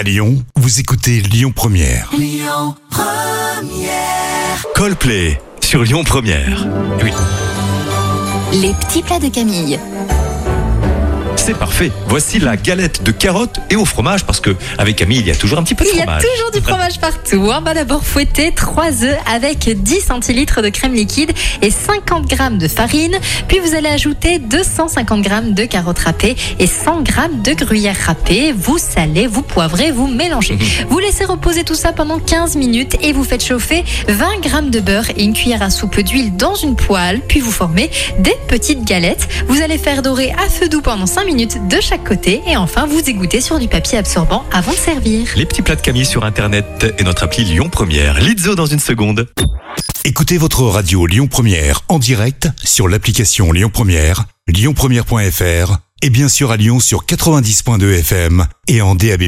À Lyon, vous écoutez Lyon Première. Coldplay sur Lyon Première. Oui, Les petits plats de Camille. C'est parfait. Voici la galette de carottes et au fromage parce que avec Camille, il y a toujours un petit peu de Il y a fromage. toujours du fromage partout. On va d'abord fouetter 3 œufs avec 10 centilitres de crème liquide et 50 grammes de farine. Puis vous allez ajouter 250 grammes de carottes râpées et 100 grammes de gruyère râpée. Vous salez, vous poivrez, vous mélangez. Vous laissez reposer tout ça pendant 15 minutes et vous faites chauffer 20 grammes de beurre et une cuillère à soupe d'huile dans une poêle. Puis vous formez des petites galettes. Vous allez faire dorer à feu doux pendant 5 minutes de chaque côté et enfin vous égouttez sur du papier absorbant avant de servir. Les petits plats de Camille sur internet et notre appli Lyon Première. Lizzo dans une seconde. Écoutez votre radio Lyon Première en direct sur l'application Lyon Première, lyonpremière.fr et bien sûr à Lyon sur 90.2 FM et en DAB+.